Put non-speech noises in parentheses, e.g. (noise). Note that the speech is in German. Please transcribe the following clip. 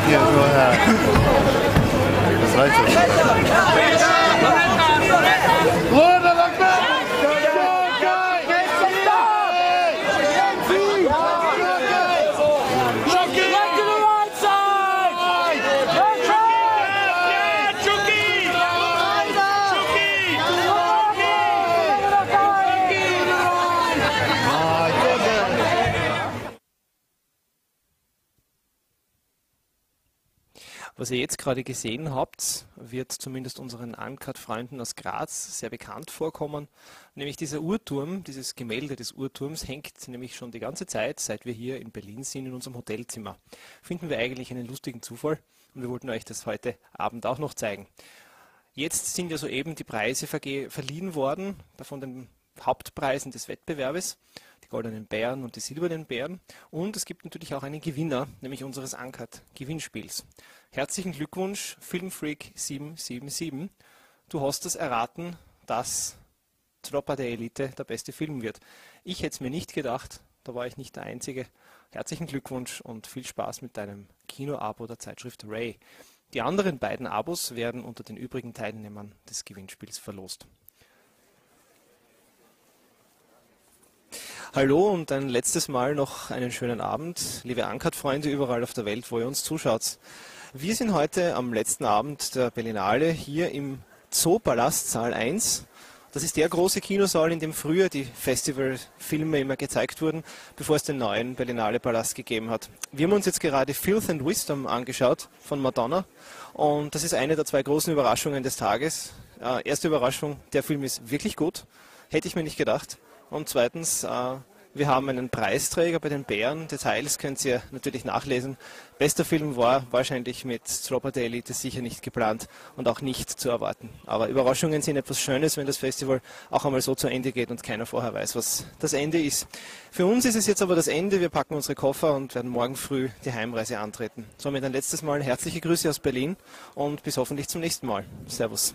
Thank you. Go ahead. (laughs) Reicht Was ihr jetzt gerade gesehen habt, wird zumindest unseren Uncut-Freunden aus Graz sehr bekannt vorkommen. Nämlich dieser Uhrturm, dieses Gemälde des Uhrturms hängt nämlich schon die ganze Zeit, seit wir hier in Berlin sind, in unserem Hotelzimmer. Finden wir eigentlich einen lustigen Zufall und wir wollten euch das heute Abend auch noch zeigen. Jetzt sind ja soeben die Preise verliehen worden von den Hauptpreisen des Wettbewerbes die goldenen Bären und die silbernen Bären. Und es gibt natürlich auch einen Gewinner, nämlich unseres Uncut-Gewinnspiels. Herzlichen Glückwunsch, Filmfreak 777. Du hast es erraten, dass Dropper der Elite der beste Film wird. Ich hätte es mir nicht gedacht, da war ich nicht der Einzige. Herzlichen Glückwunsch und viel Spaß mit deinem Kino-Abo der Zeitschrift Ray. Die anderen beiden Abos werden unter den übrigen Teilnehmern des Gewinnspiels verlost. Hallo und ein letztes Mal noch einen schönen Abend, liebe Ankert-Freunde überall auf der Welt, wo ihr uns zuschaut. Wir sind heute am letzten Abend der Berlinale hier im Zoopalast Saal 1. Das ist der große Kinosaal, in dem früher die Festivalfilme immer gezeigt wurden, bevor es den neuen Berlinale Palast gegeben hat. Wir haben uns jetzt gerade Filth and Wisdom angeschaut von Madonna und das ist eine der zwei großen Überraschungen des Tages. Äh, erste Überraschung, der Film ist wirklich gut, hätte ich mir nicht gedacht. Und zweitens, äh, wir haben einen Preisträger bei den Bären. Details könnt ihr natürlich nachlesen. Bester Film war wahrscheinlich mit Dropper the Elite sicher nicht geplant und auch nicht zu erwarten. Aber Überraschungen sind etwas Schönes, wenn das Festival auch einmal so zu Ende geht und keiner vorher weiß, was das Ende ist. Für uns ist es jetzt aber das Ende. Wir packen unsere Koffer und werden morgen früh die Heimreise antreten. Somit ein letztes Mal herzliche Grüße aus Berlin und bis hoffentlich zum nächsten Mal. Servus.